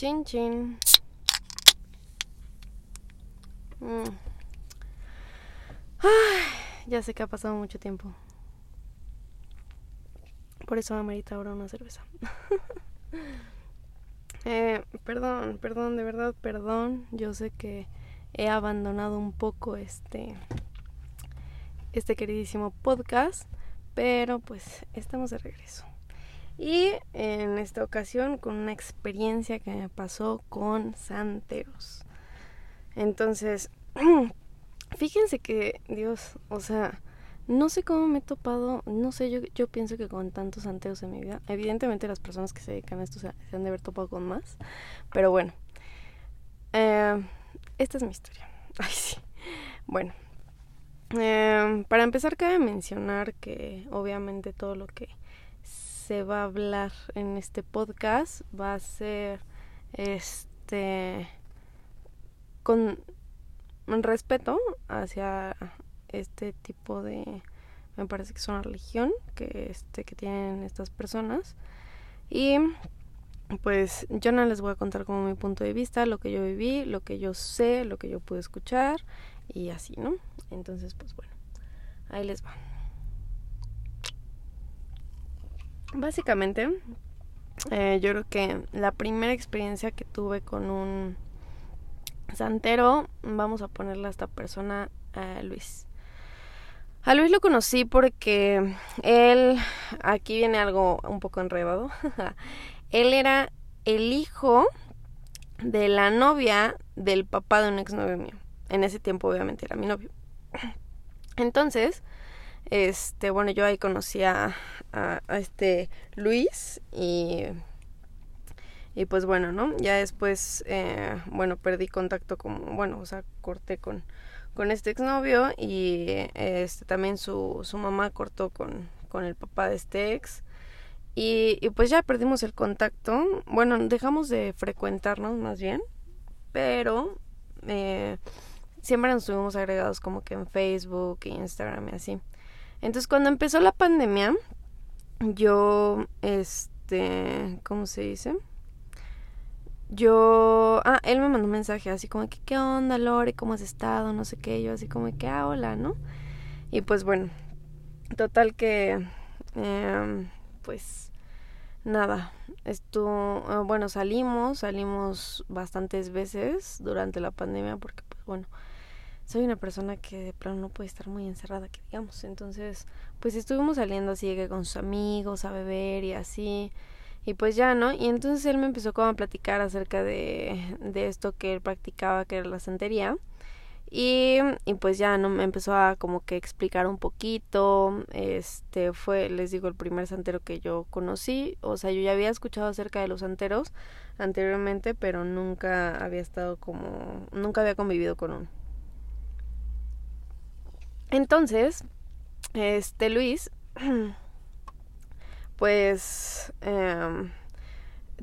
Chin chin. Mm. Ay, ya sé que ha pasado mucho tiempo. Por eso me amerita ahora una cerveza. eh, perdón, perdón, de verdad, perdón. Yo sé que he abandonado un poco este este queridísimo podcast, pero pues estamos de regreso. Y en esta ocasión con una experiencia que me pasó con santeros. Entonces, fíjense que, Dios, o sea, no sé cómo me he topado, no sé, yo, yo pienso que con tantos santeros en mi vida, evidentemente las personas que se dedican a esto se, han de haber topado con más, pero bueno, eh, esta es mi historia. Ay, sí. Bueno, eh, para empezar cabe mencionar que obviamente todo lo que se va a hablar en este podcast va a ser este con respeto hacia este tipo de me parece que es una religión que este que tienen estas personas y pues yo no les voy a contar como mi punto de vista, lo que yo viví, lo que yo sé, lo que yo pude escuchar y así, ¿no? Entonces, pues bueno, ahí les va. Básicamente, eh, yo creo que la primera experiencia que tuve con un santero, vamos a ponerle a esta persona a Luis. A Luis lo conocí porque él, aquí viene algo un poco enredado, él era el hijo de la novia del papá de un exnovio mío. En ese tiempo obviamente era mi novio. Entonces, este, bueno, yo ahí conocí a, a, este Luis y, y pues bueno, ¿no? Ya después, eh, bueno, perdí contacto con, bueno, o sea, corté con, con este exnovio y este, también su, su mamá cortó con, con el papá de este ex. Y, y pues ya perdimos el contacto. Bueno, dejamos de frecuentarnos más bien. Pero eh, siempre nos estuvimos agregados como que en Facebook Instagram y así. Entonces cuando empezó la pandemia, yo, este, ¿cómo se dice? Yo, ah, él me mandó un mensaje así como que, ¿qué onda, Lore? ¿Cómo has estado? No sé qué, yo así como que, ah, hola, ¿no? Y pues bueno, total que, eh, pues, nada, esto, ah, bueno, salimos, salimos bastantes veces durante la pandemia porque, pues bueno, soy una persona que de plano no puede estar muy encerrada, que digamos. Entonces, pues estuvimos saliendo así que con sus amigos a beber y así. Y pues ya, ¿no? Y entonces él me empezó como a platicar acerca de, de esto que él practicaba, que era la santería. Y, y pues ya, ¿no? Me empezó a como que explicar un poquito. Este fue, les digo, el primer santero que yo conocí. O sea, yo ya había escuchado acerca de los santeros anteriormente, pero nunca había estado como, nunca había convivido con uno. Entonces, este Luis, pues em,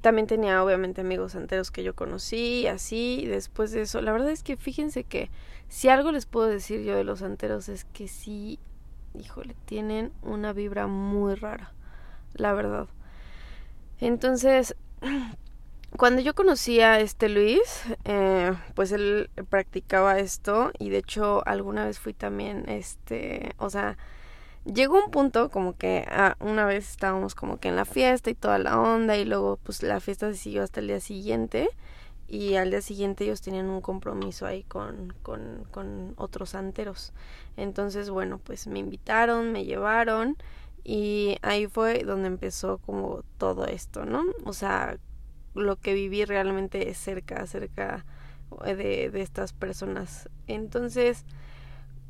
también tenía obviamente amigos enteros que yo conocí, así, y después de eso, la verdad es que fíjense que si algo les puedo decir yo de los santeros es que sí, híjole, tienen una vibra muy rara, la verdad. Entonces, cuando yo conocí a este Luis, eh, pues él practicaba esto y de hecho alguna vez fui también, este, o sea, llegó un punto como que ah, una vez estábamos como que en la fiesta y toda la onda y luego pues la fiesta se siguió hasta el día siguiente y al día siguiente ellos tenían un compromiso ahí con, con, con otros santeros. Entonces, bueno, pues me invitaron, me llevaron y ahí fue donde empezó como todo esto, ¿no? O sea, lo que viví realmente cerca, cerca de, de estas personas. Entonces,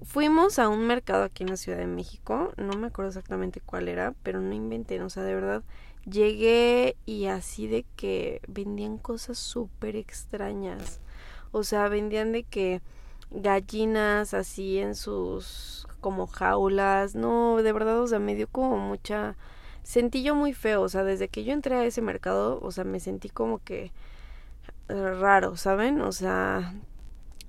fuimos a un mercado aquí en la Ciudad de México, no me acuerdo exactamente cuál era, pero no inventé, o sea, de verdad, llegué y así de que vendían cosas súper extrañas, o sea, vendían de que gallinas así en sus como jaulas, no, de verdad, o sea, me dio como mucha sentí yo muy feo, o sea, desde que yo entré a ese mercado, o sea, me sentí como que raro, ¿saben? O sea,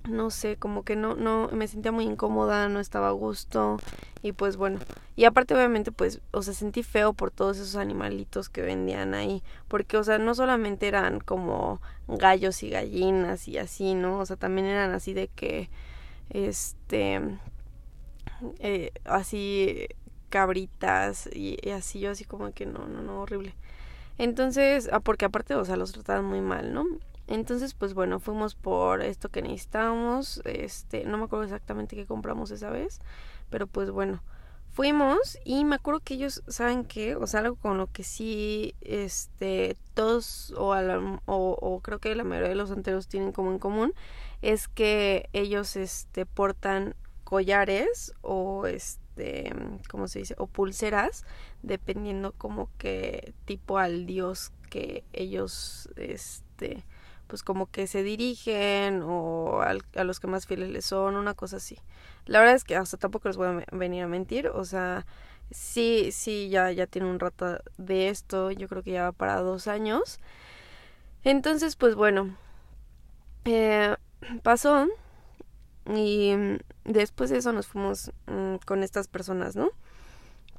no sé, como que no, no, me sentía muy incómoda, no estaba a gusto Y pues bueno, y aparte obviamente pues, o sea, sentí feo por todos esos animalitos que vendían ahí, porque o sea, no solamente eran como gallos y gallinas y así, ¿no? O sea, también eran así de que, este, eh, así cabritas y, así, yo así como que no, no, no, horrible. Entonces, ah, porque aparte, o sea, los trataban muy mal, ¿no? Entonces, pues bueno, fuimos por esto que necesitábamos, este, no me acuerdo exactamente qué compramos esa vez, pero pues bueno, fuimos y me acuerdo que ellos, ¿saben qué? O sea, algo con lo que sí, este, todos o, o, creo que la mayoría de los anteros tienen como en común, es que ellos, este, portan collares o, este, ¿cómo se dice? O pulseras, dependiendo como que tipo al dios que ellos, este, pues como que se dirigen o a los que más fieles les son, una cosa así. La verdad es que hasta tampoco les voy a venir a mentir, o sea, sí, sí, ya, ya tiene un rato de esto, yo creo que ya va para dos años. Entonces, pues bueno, eh, pasó y después de eso nos fuimos mm, con estas personas, ¿no?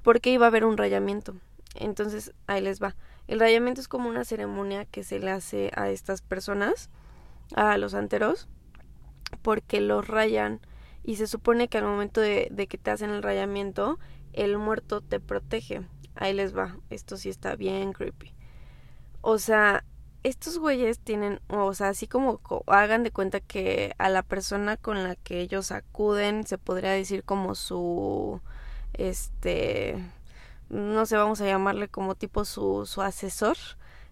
Porque iba a haber un rayamiento. Entonces, ahí les va. El rayamiento es como una ceremonia que se le hace a estas personas, a los anteros, porque los rayan y se supone que al momento de, de que te hacen el rayamiento, el muerto te protege. Ahí les va. Esto sí está bien creepy. O sea, estos güeyes tienen, o sea, así como hagan de cuenta que a la persona con la que ellos acuden se podría decir como su, este, no sé, vamos a llamarle como tipo su, su asesor,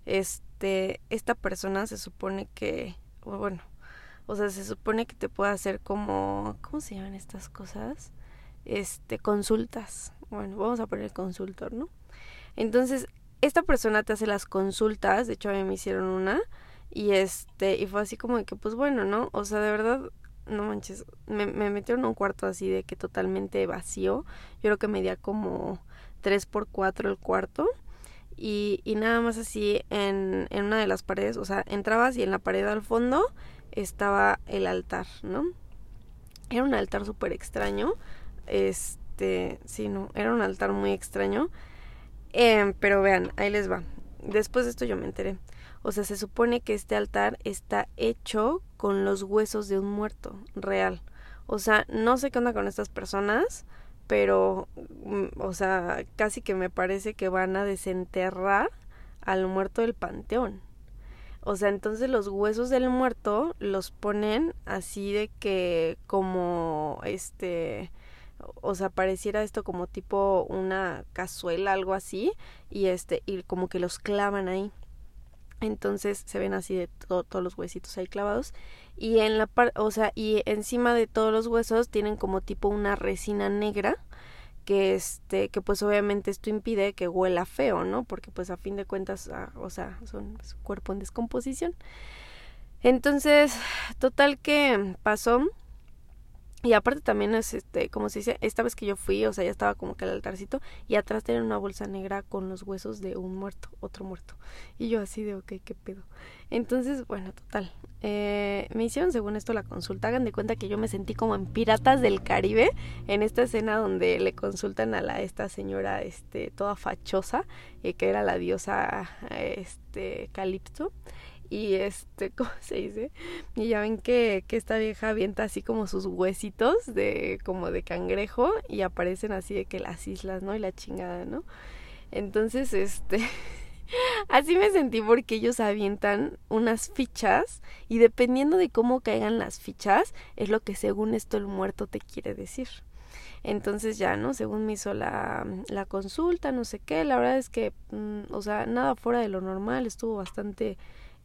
este, esta persona se supone que, bueno, o sea, se supone que te puede hacer como, ¿cómo se llaman estas cosas? Este, consultas. Bueno, vamos a poner consultor, ¿no? Entonces, esta persona te hace las consultas, de hecho a mí me hicieron una, y este, y fue así como de que, pues bueno, ¿no? O sea, de verdad, no manches, me, me metieron en un cuarto así de que totalmente vacío, yo creo que medía como 3 por 4 el cuarto. Y, y nada más así en, en una de las paredes, o sea, entrabas y en la pared al fondo estaba el altar, ¿no? Era un altar súper extraño. Este, sí, no, era un altar muy extraño. Eh, pero vean, ahí les va. Después de esto yo me enteré. O sea, se supone que este altar está hecho con los huesos de un muerto real. O sea, no sé qué onda con estas personas, pero, mm, o sea, casi que me parece que van a desenterrar al muerto del panteón. O sea, entonces los huesos del muerto los ponen así de que como este o sea, pareciera esto como tipo una cazuela, algo así, y este, y como que los clavan ahí. Entonces se ven así de todos los huesitos ahí clavados y en la parte, o sea, y encima de todos los huesos tienen como tipo una resina negra que este que pues obviamente esto impide que huela feo, ¿no? Porque pues a fin de cuentas, ah, o sea, son su cuerpo en descomposición. Entonces, total que pasó y aparte también es este, como se dice, esta vez que yo fui, o sea, ya estaba como que el altarcito y atrás tenía una bolsa negra con los huesos de un muerto, otro muerto. Y yo así de, ok, qué pedo. Entonces, bueno, total. Eh, me hicieron según esto la consulta. Hagan de cuenta que yo me sentí como en Piratas del Caribe, en esta escena donde le consultan a la esta señora, este, toda fachosa, eh, que era la diosa, este, Calipso y este, ¿cómo se dice? Y ya ven que, que esta vieja avienta así como sus huesitos de como de cangrejo y aparecen así de que las islas, ¿no? Y la chingada, ¿no? Entonces, este, así me sentí porque ellos avientan unas fichas y dependiendo de cómo caigan las fichas es lo que según esto el muerto te quiere decir. Entonces ya, ¿no? Según me hizo la, la consulta, no sé qué, la verdad es que, mm, o sea, nada fuera de lo normal, estuvo bastante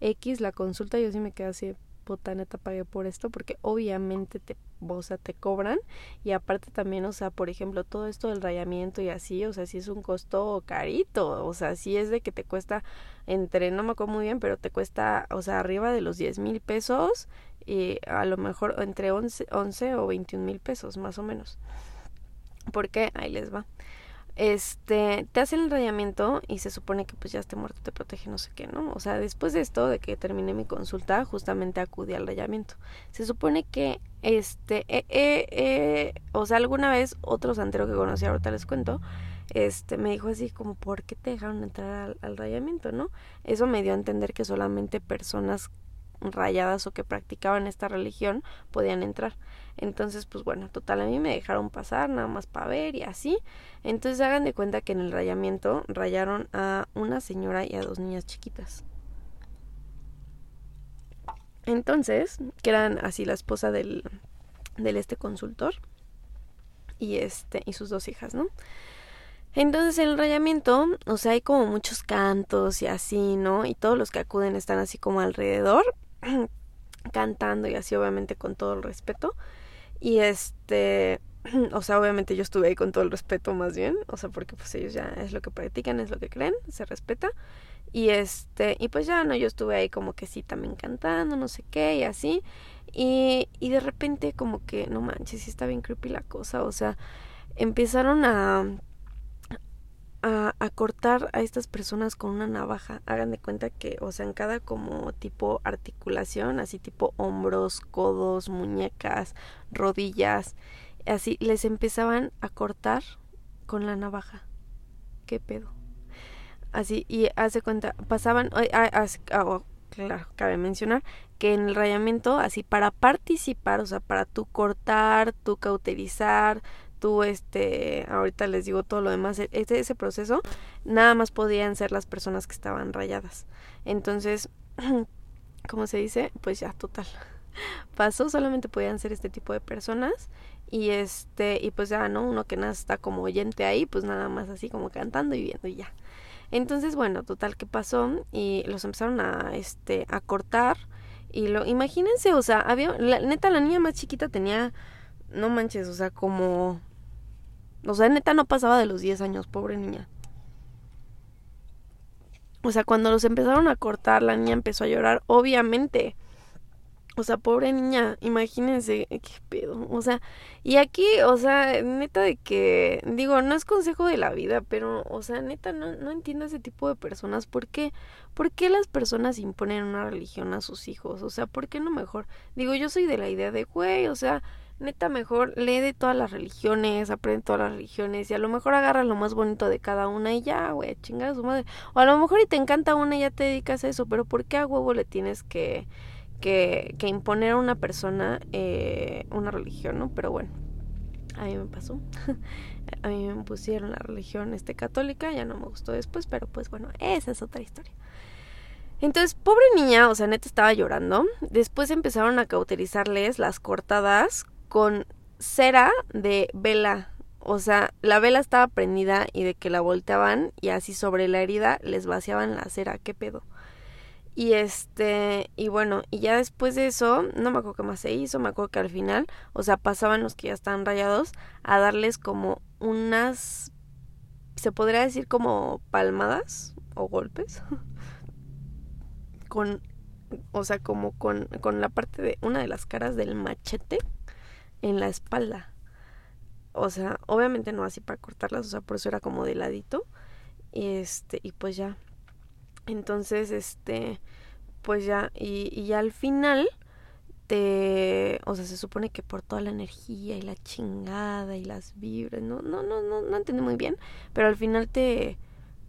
X la consulta, yo sí me quedé así, puta neta pagué por esto, porque obviamente te, o sea, te cobran y aparte también, o sea, por ejemplo, todo esto del rayamiento y así, o sea, sí es un costo carito, o sea, sí es de que te cuesta entre, no me acuerdo muy bien, pero te cuesta, o sea, arriba de los 10 mil pesos y a lo mejor entre 11, 11 o 21 mil pesos, más o menos. ¿Por qué? Ahí les va. Este, te hacen el rayamiento y se supone que pues ya esté muerto, te protege, no sé qué, ¿no? O sea, después de esto, de que terminé mi consulta, justamente acudí al rayamiento. Se supone que, este, eh, eh, eh, o sea, alguna vez otro santero que conocí, ahorita les cuento, este, me dijo así como, ¿por qué te dejaron entrar al, al rayamiento, no? Eso me dio a entender que solamente personas rayadas o que practicaban esta religión podían entrar. Entonces, pues bueno, total, a mí me dejaron pasar nada más para ver y así. Entonces hagan de cuenta que en el rayamiento rayaron a una señora y a dos niñas chiquitas. Entonces, que eran así la esposa del, del este consultor y este y sus dos hijas, ¿no? Entonces en el rayamiento, o sea, hay como muchos cantos y así, ¿no? Y todos los que acuden están así como alrededor cantando y así obviamente con todo el respeto. Y este, o sea, obviamente yo estuve ahí con todo el respeto más bien, o sea, porque pues ellos ya es lo que practican, es lo que creen, se respeta. Y este, y pues ya no, yo estuve ahí como que sí también cantando, no sé qué, y así. Y, y de repente como que, no manches, sí está bien creepy la cosa, o sea, empezaron a a, a, cortar a estas personas con una navaja. Hagan de cuenta que, o sea, en cada como tipo articulación, así tipo hombros, codos, muñecas, rodillas, así les empezaban a cortar con la navaja. ¿Qué pedo? Así, y hace cuenta, pasaban, oh, claro, cabe mencionar que en el rayamiento, así para participar, o sea, para tú cortar, tú cauterizar, tú, este, ahorita les digo todo lo demás, e-, ese, proceso, nada más podían ser las personas que estaban rayadas. Entonces, ¿cómo se dice? Pues ya, total. Pasó, solamente podían ser este tipo de personas y este, y pues ya, ¿no? Uno que nada está como oyente ahí, pues nada más así como cantando y viendo y ya. Entonces, bueno, total que pasó y los empezaron a, este, a cortar y lo, imagínense, o sea, había, la, neta, la niña más chiquita tenía, no manches, o sea, como o sea, neta no pasaba de los 10 años, pobre niña. O sea, cuando los empezaron a cortar, la niña empezó a llorar, obviamente. O sea, pobre niña, imagínense qué pedo. O sea, y aquí, o sea, neta de que, digo, no es consejo de la vida, pero, o sea, neta, no, no entiendo ese tipo de personas. ¿Por qué? ¿Por qué las personas imponen una religión a sus hijos? O sea, ¿por qué no mejor? Digo, yo soy de la idea de, güey, o sea, neta mejor lee de todas las religiones, aprende todas las religiones y a lo mejor agarra lo más bonito de cada una y ya, güey, chingar a su madre. O a lo mejor y te encanta una y ya te dedicas a eso, pero ¿por qué a huevo le tienes que, que, que imponer a una persona eh, una religión, no? Pero bueno, a mí me pasó. a mí me pusieron la religión este católica, ya no me gustó después, pero pues bueno, esa es otra historia. Entonces, pobre niña, o sea, neta estaba llorando. Después empezaron a cauterizarles las cortadas con cera de vela. O sea, la vela estaba prendida y de que la volteaban y así sobre la herida les vaciaban la cera. ¿Qué pedo? Y este, y bueno, y ya después de eso, no me acuerdo qué más se hizo, me acuerdo que al final, o sea, pasaban los que ya estaban rayados a darles como unas, se podría decir como palmadas o golpes, con, o sea, como con, con la parte de una de las caras del machete en la espalda. O sea, obviamente no así para cortarlas, o sea, por eso era como de ladito. Y este, y pues ya. Entonces, este, pues ya, y, y al final te, o sea, se supone que por toda la energía y la chingada y las vibras, no, no, no, no, no entendí muy bien, pero al final te,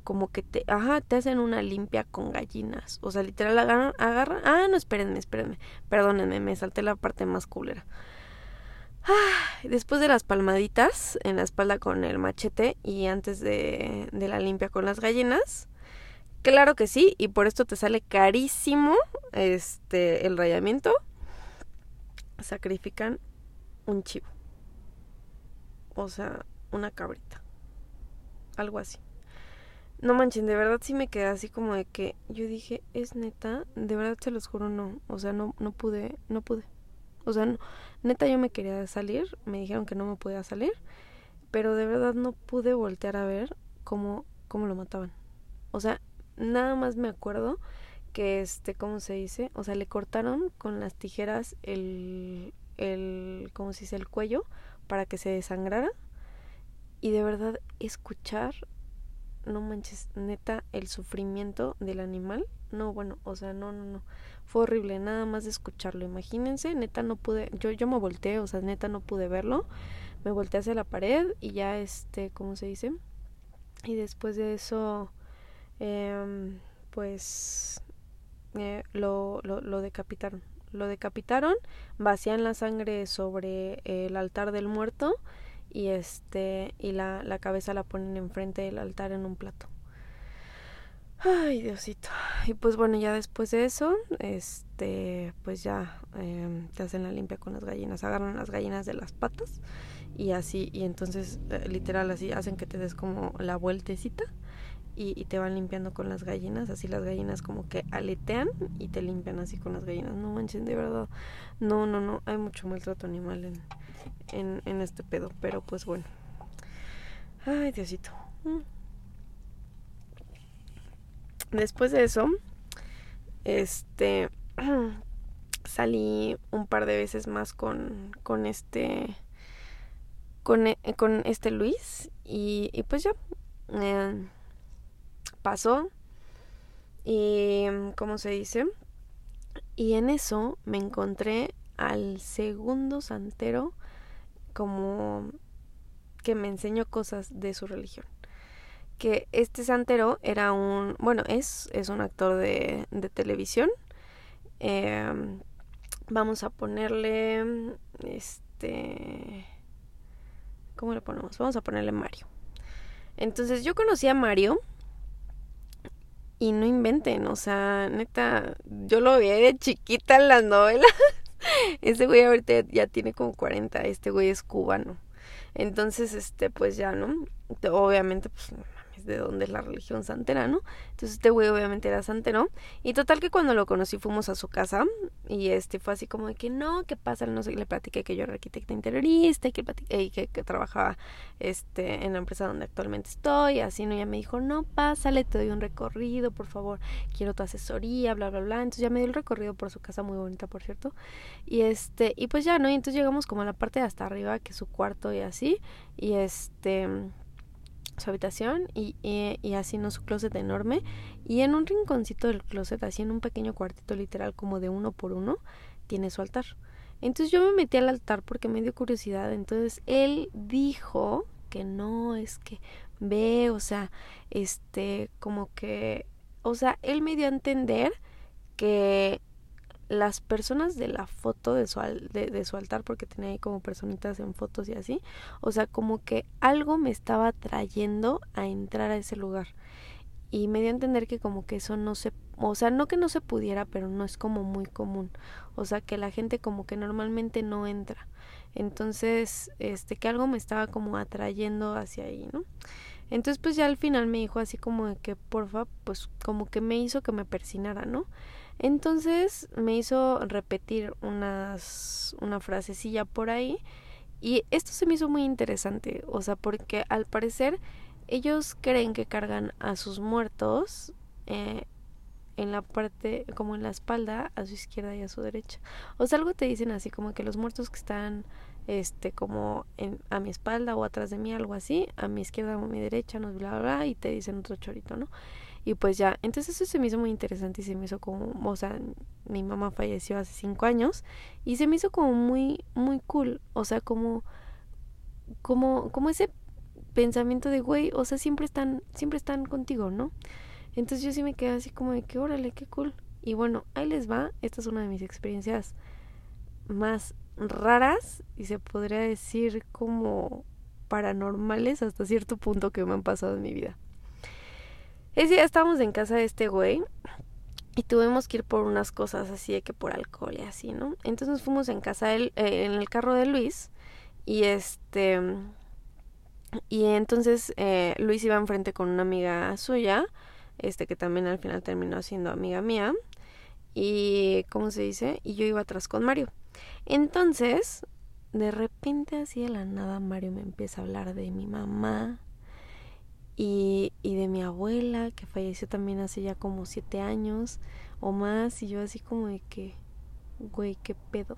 como que te, ajá, te hacen una limpia con gallinas, o sea, literal agarran, agarran, ah, no, espérenme, espérenme, perdónenme, me salté la parte más culera. Después de las palmaditas en la espalda con el machete y antes de, la limpia con las gallinas, claro que sí, y por esto te sale carísimo este el rayamiento. Sacrifican un chivo. O sea, una cabrita. Algo así. No manchen, de verdad sí me quedé así como de que yo dije, es neta, de verdad se los juro no, o sea, no no pude, no pude. O sea, neta yo me quería salir, me dijeron que no me podía salir, pero de verdad no pude voltear a ver cómo, cómo lo mataban. O sea, nada más me acuerdo que este, ¿cómo se dice? O sea, le cortaron con las tijeras el, el, ¿cómo se dice? El cuello para que se desangrara. y de verdad escuchar, no manches, neta, el sufrimiento del animal. No, bueno, o sea, no, no, no. Fue horrible, nada más de escucharlo. Imagínense, neta no pude, yo, yo me volteé, o sea, neta no pude verlo. Me volteé hacia la pared y ya, este, ¿cómo se dice? Y después de eso, eh, pues, eh, lo, lo, lo decapitaron. Lo decapitaron, vacían la sangre sobre el altar del muerto y este y la, la cabeza la ponen enfrente del altar en un plato. Ay, Diosito. Y pues bueno, ya después de eso, este, pues ya eh, te hacen la limpia con las gallinas. Agarran las gallinas de las patas y así, y entonces eh, literal así hacen que te des como la vueltecita y, te van limpiando con las gallinas, así las gallinas como que aletean y te limpian así con las gallinas. No manchen, de verdad. No, no, no, hay mucho maltrato animal en, en, en este pedo, pero pues bueno. Ay, Diosito. Después de eso, este salí un par de veces más con, con este con, con este Luis y, y pues ya eh, pasó y cómo se dice y en eso me encontré al segundo santero como que me enseñó cosas de su religión que este santero era un bueno es es un actor de, de televisión eh, vamos a ponerle este cómo le ponemos vamos a ponerle Mario entonces yo conocí a Mario y no inventen, o sea, neta, yo lo vi de chiquita en las novelas. Ese güey ahorita ya tiene como 40, este güey es cubano. Entonces, este, pues ya, ¿no? Obviamente, pues de dónde es la religión santera, ¿no? Entonces este güey obviamente era santero. Y total que cuando lo conocí fuimos a su casa y este fue así como de que no, ¿qué pasa? No sé, le platiqué que yo era arquitecta interiorista y que, y que, trabajaba este, en la empresa donde actualmente estoy, así, ¿no? Ya me dijo, no, pásale, te doy un recorrido, por favor, quiero tu asesoría, bla, bla, bla. Entonces ya me dio el recorrido por su casa, muy bonita, por cierto. Y este, y pues ya, ¿no? Y entonces llegamos como a la parte de hasta arriba, que es su cuarto y así. Y este su habitación y, y, así no su closet enorme. Y en un rinconcito del closet así en un pequeño cuartito literal como de uno por uno tiene su altar. Entonces yo me metí al altar porque me dio curiosidad. Entonces él dijo que no es que ve o sea este como que o sea él me dio a entender que las personas de la foto de su, de, de, su altar, porque tenía ahí como personitas en fotos y así, o sea, como que algo me estaba trayendo a entrar a ese lugar. Y me dio a entender que como que eso no se, o sea, no que no se pudiera, pero no es como muy común. O sea, que la gente como que normalmente no entra. Entonces, este, que algo me estaba como atrayendo hacia ahí, ¿no? Entonces, pues ya al final me dijo así como de que, porfa, pues como que me hizo que me persinara, ¿no? Entonces me hizo repetir unas, una frasecilla por ahí y esto se me hizo muy interesante, o sea, porque al parecer ellos creen que cargan a sus muertos eh, en la parte, como en la espalda, a su izquierda y a su derecha. O sea, algo te dicen así como que los muertos que están este como en, a mi espalda o atrás de mí, algo así, a mi izquierda o a mi derecha, no bla bla, bla y te dicen otro chorito, ¿no? Y pues ya, entonces eso se me hizo muy interesante y se me hizo como, o sea, mi mamá falleció hace cinco años y se me hizo como muy, muy cool, o sea, como, como, como ese pensamiento de, güey, o sea, siempre están, siempre están contigo, ¿no? Entonces yo sí me quedé así como de que, órale, qué cool. Y bueno, ahí les va, esta es una de mis experiencias más raras y se podría decir como paranormales hasta cierto punto que me han pasado en mi vida. Ese día estábamos en casa de este güey y tuvimos que ir por unas cosas así de que por alcohol y así, ¿no? Entonces nos fuimos en casa eh, en el carro de Luis y este y entonces eh, Luis iba enfrente con una amiga suya, este que también al final terminó siendo amiga mía y ¿cómo se dice? Y yo iba atrás con Mario. Entonces, de repente así de la nada Mario me empieza a hablar de mi mamá, y, y de mi abuela que falleció también hace ya como siete años o más y yo así como de que güey qué pedo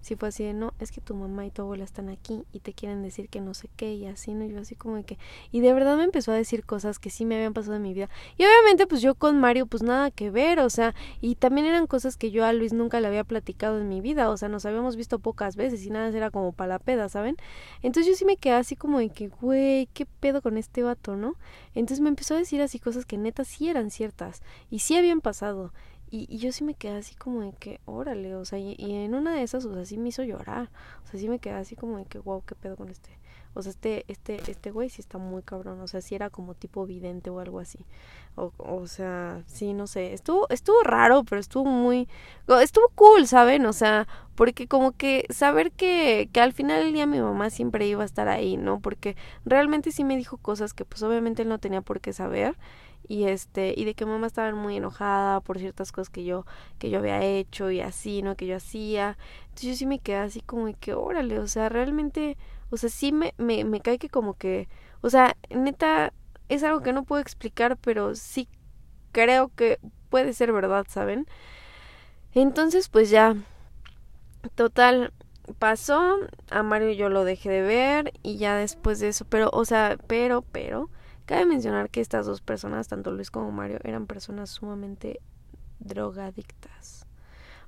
sí fue así de, no, es que tu mamá y tu abuela están aquí y te quieren decir que no sé qué y así, ¿no? Yo así como de que, y de verdad me empezó a decir cosas que sí me habían pasado en mi vida. Y obviamente pues yo con Mario pues nada que ver, o sea, y también eran cosas que yo a Luis nunca le había platicado en mi vida, o sea, nos habíamos visto pocas veces y nada, era como para la peda, ¿saben? Entonces yo sí me quedé así como de que, güey, ¿qué pedo con este vato, no? Entonces me empezó a decir así cosas que neta sí eran ciertas y sí habían pasado. Y, yo sí me quedé así como de que, órale, o sea, y, en una de esas, o sea, sí me hizo llorar. O sea, sí me quedé así como de que, wow, qué pedo con este. O sea, este, este, este güey sí está muy cabrón. O sea, sí era como tipo vidente o algo así. O, o sea, sí, no sé. Estuvo, estuvo raro, pero estuvo muy, estuvo cool, ¿saben? O sea, porque como que saber que, que al final del día mi mamá siempre iba a estar ahí, ¿no? Porque realmente sí me dijo cosas que pues obviamente él no tenía por qué saber y este y de que mamá estaba muy enojada por ciertas cosas que yo que yo había hecho y así no que yo hacía. Entonces yo sí me quedé así como de que órale o sea realmente o sea sí me me, me cae que como que o sea neta es algo que no puedo explicar pero sí creo que puede ser verdad saben entonces pues ya total pasó a Mario yo lo dejé de ver y ya después de eso pero o sea pero pero Cabe mencionar que estas dos personas, tanto Luis como Mario, eran personas sumamente drogadictas.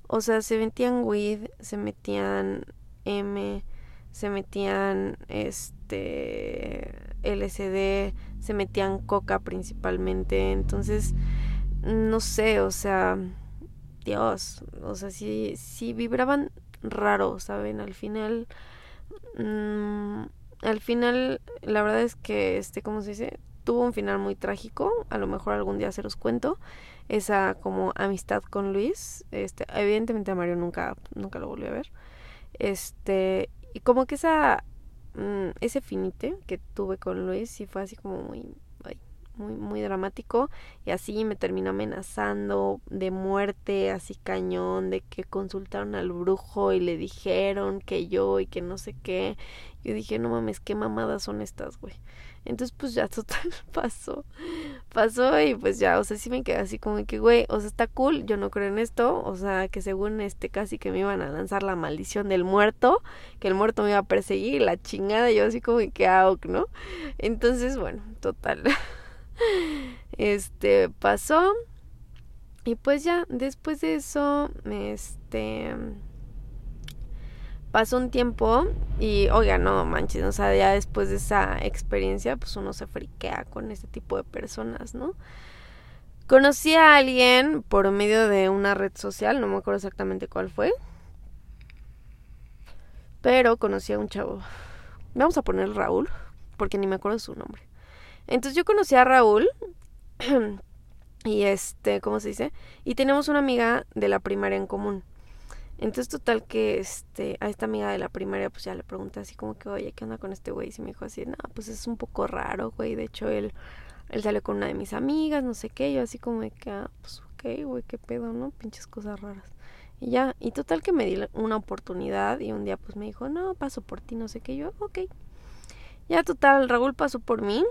O sea, se metían weed, se metían M, se metían este LSD, se metían coca principalmente. Entonces, no sé, o sea, Dios, o sea, sí, sí vibraban raro, ¿saben? Al final, mmm, al final, la verdad es que, este, ¿cómo se dice? tuvo un final muy trágico, a lo mejor algún día se los cuento, esa como amistad con Luis, este, evidentemente a Mario nunca, nunca lo volví a ver, este, y como que esa, mm, ese finite que tuve con Luis sí fue así como muy, muy, muy dramático y así me terminó amenazando de muerte, así cañón, de que consultaron al brujo y le dijeron que yo y que no sé qué, yo dije, no mames, qué mamadas son estas, güey. Entonces, pues ya total pasó. Pasó y pues ya, o sea, sí me quedé así como que, güey, o sea, está cool, yo no creo en esto, o sea, que según este casi que me iban a lanzar la maldición del muerto, que el muerto me iba a perseguir, la chingada, yo así como que, ah, ¿no? Entonces, bueno, total. Este pasó y pues ya, después de eso, este pasó un tiempo y, oiga, no manches, o sea, ya después de esa experiencia, pues uno se friquea con este tipo de personas, ¿no? Conocí a alguien por medio de una red social, no me acuerdo exactamente cuál fue, pero conocí a un chavo. Vamos a poner Raúl, porque ni me acuerdo su nombre. Entonces yo conocí a Raúl y este, ¿cómo se dice? Y tenemos una amiga de la primaria en común. Entonces, total que este, a esta amiga de la primaria, pues ya le pregunté así como que, oye, ¿qué onda con este güey? Y me dijo así, no, pues es un poco raro, güey. De hecho, él, él salió con una de mis amigas, no sé qué. Yo así como de que, ah, pues ok, güey, qué pedo, ¿no? Pinches cosas raras. Y ya, y total que me di una oportunidad y un día pues me dijo, no, paso por ti, no sé qué. Yo, ok. Ya, total, Raúl pasó por mí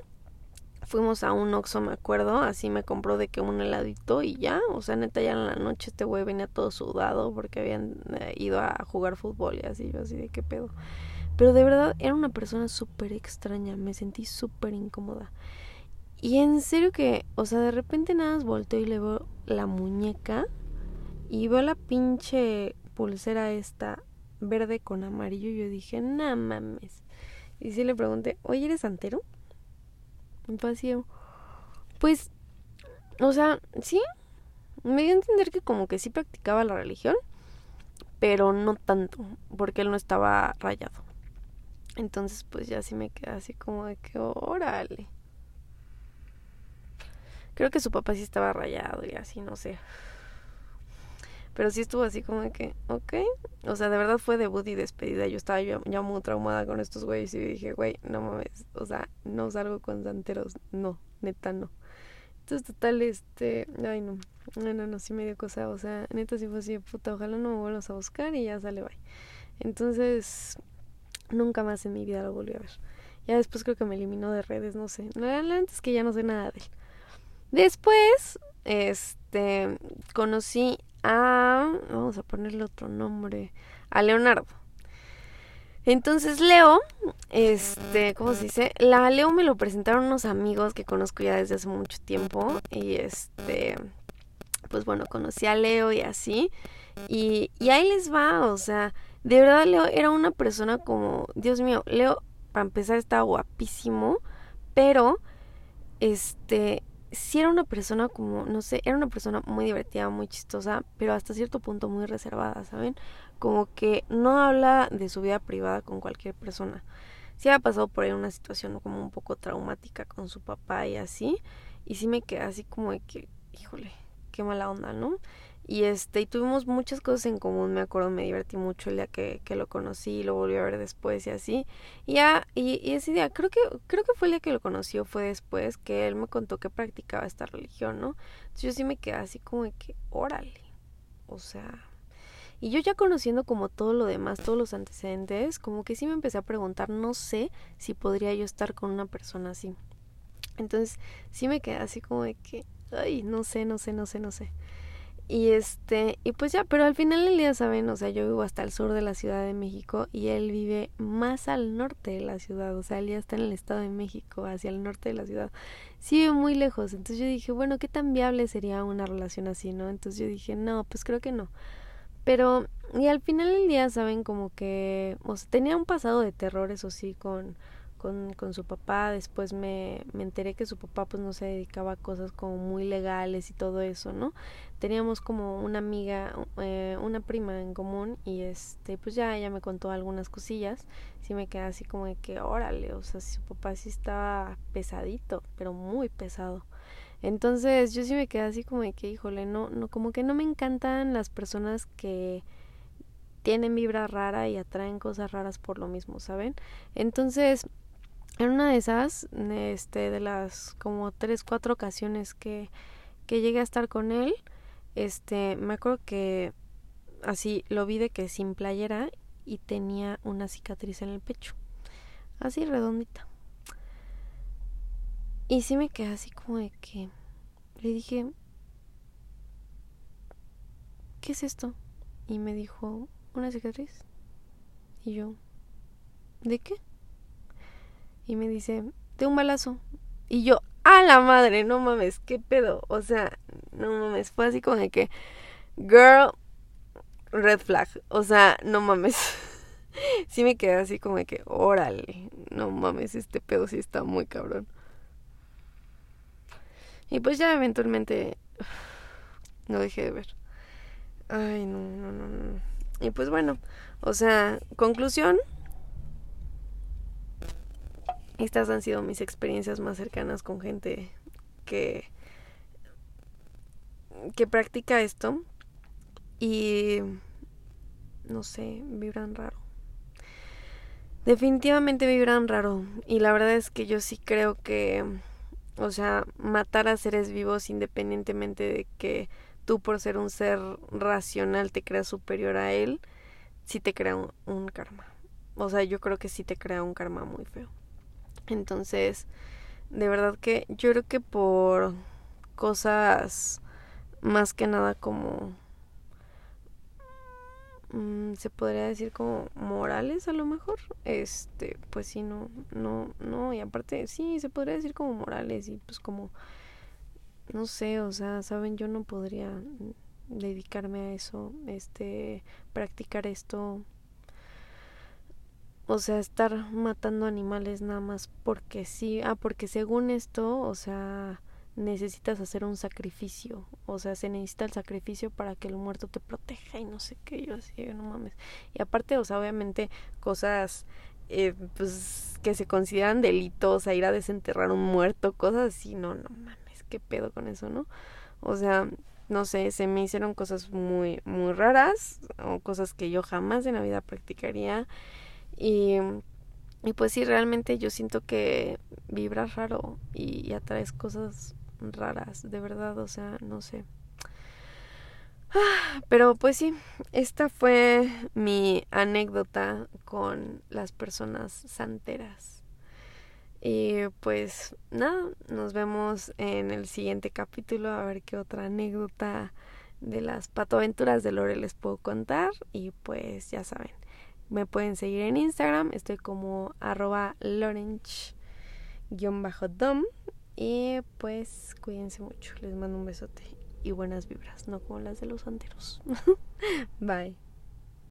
fuimos a un Oxxo, me acuerdo, así me compró de que un heladito y ya, o sea, neta ya en la noche este güey venía todo sudado porque habían eh, ido a jugar fútbol y así, yo así de qué pedo. Pero de verdad era una persona súper extraña, me sentí súper incómoda. Y en serio que, o sea, de repente nada más volteo y le veo la muñeca y veo la pinche pulsera esta verde con amarillo y yo dije, no mames. Y sí le pregunté, oye, ¿eres Pues, o sea, sí, me dio a entender que como que sí practicaba la religión, pero no tanto, porque él no estaba rayado. Entonces, pues ya sí me quedé así como de que, órale. Creo que su papá sí estaba rayado y así, no sé. Pero sí estuvo así como que, ok. O sea, de verdad fue debut y despedida. Yo estaba ya, muy traumada con estos güeyes y dije, güey, no mames. O sea, no salgo con santeros. No, neta no. Entonces, total, este. Ay, no. No, no, no, sí me dio cosa. O sea, neta sí fue así, puta, ojalá no me vuelvas a buscar y ya sale, bye. Entonces, nunca más en mi vida lo volví a ver. Ya después creo que me eliminó de redes, no sé. La, la antes que ya no sé nada de él. Después, este, conocí a, vamos a ponerle otro nombre, a Leonardo. Entonces Leo, este, ¿cómo se dice? La Leo me lo presentaron unos amigos que conozco ya desde hace mucho tiempo y este, pues bueno, conocí a Leo y así y, y ahí les va, o sea, de verdad Leo era una persona como, Dios mío, Leo para empezar estaba guapísimo, pero este sí era una persona como, no sé, era una persona muy divertida, muy chistosa, pero hasta cierto punto muy reservada, ¿saben? Como que no habla de su vida privada con cualquier persona. Sí ha pasado por ahí una situación como un poco traumática con su papá y así, y sí me quedé así como de que, híjole, qué mala onda, ¿no? Y este, y tuvimos muchas cosas en común, me acuerdo, me divertí mucho el día que, que lo conocí y lo volví a ver después y así. Y ya, y, y, ese día, creo que, creo que fue el día que lo conoció, fue después que él me contó que practicaba esta religión, ¿no? Entonces yo sí me quedé así como de que, órale. O sea. Y yo ya conociendo como todo lo demás, todos los antecedentes, como que sí me empecé a preguntar, no sé si podría yo estar con una persona así. Entonces sí me quedé así como de que, ay, no sé, no sé, no sé, no sé. Y este, y pues ya, pero al final del día, saben, o sea, yo vivo hasta el sur de la Ciudad de México y él vive más al norte de la ciudad, o sea, él ya está en el Estado de México, hacia el norte de la ciudad. Sí vive muy lejos, entonces yo dije, bueno, ¿qué tan viable sería una relación así, no? Entonces yo dije, no, pues creo que no. Pero, y al final del día, saben, como que, o sea, tenía un pasado de terror, eso sí, con con, con su papá. Después me, me enteré que su papá pues no se dedicaba a cosas como muy legales y todo eso, ¿no? Teníamos como una amiga, eh, una prima en común y este pues ya ella me contó algunas cosillas. Sí me quedé así como que órale, o sea, su papá sí estaba pesadito, pero muy pesado. Entonces yo sí me quedé así como que, híjole, no, no, como que no me encantan las personas que tienen vibra rara y atraen cosas raras por lo mismo, ¿saben? Entonces, en una de esas, este, de las como tres, cuatro ocasiones que, que llegué a estar con él, este, me acuerdo que así lo vi de que sin playera y tenía una cicatriz en el pecho, así redondita. Y sí me quedé así como de que le dije, ¿qué es esto? Y me dijo, una cicatriz. Y yo, ¿de qué? Y me dice, de un balazo. Y yo, a la madre, no mames, qué pedo. O sea, no mames, fue así como de que, girl, red flag. O sea, no mames. sí me quedé así como de que, órale, no mames, este pedo sí está muy cabrón. Y pues ya eventualmente no dejé de ver. Ay, no, no, no, no. Y pues bueno, o sea, conclusión, estas han sido mis experiencias más cercanas con gente que que practica esto y no sé, vibran raro. Definitivamente vibran raro y la verdad es que yo sí creo que o sea, matar a seres vivos independientemente de que tú por ser un ser racional te creas superior a él, sí te crea un, un karma. O sea, yo creo que sí te crea un karma muy feo. Entonces, de verdad que yo creo que por cosas más que nada como mm, se podría decir como morales a lo mejor este pues sí no no no y aparte sí se podría decir como morales y pues como no sé o sea saben yo no podría dedicarme a eso este practicar esto o sea, estar matando animales nada más porque sí. Ah, porque según esto, o sea, necesitas hacer un sacrificio. O sea, se necesita el sacrificio para que el muerto te proteja y no sé qué. Yo así, no mames. Y aparte, o sea, obviamente cosas eh, pues que se consideran delitos, a ir a desenterrar un muerto, cosas así. No, no mames, qué pedo con eso, ¿no? O sea, no sé, se me hicieron cosas muy, muy raras o cosas que yo jamás en la vida practicaría. Y, y pues sí, realmente yo siento que vibras raro y, atraes cosas raras, de verdad, o sea, no sé. Pero pues sí, esta fue mi anécdota con las personas santeras. Y pues nada, nos vemos en el siguiente capítulo a ver qué otra anécdota de las patoaventuras de Lore les puedo contar y pues ya saben, me pueden seguir en Instagram, estoy como arroba lorench-dom y pues cuídense mucho, les mando un besote y buenas vibras, no como las de los anteros. Bye.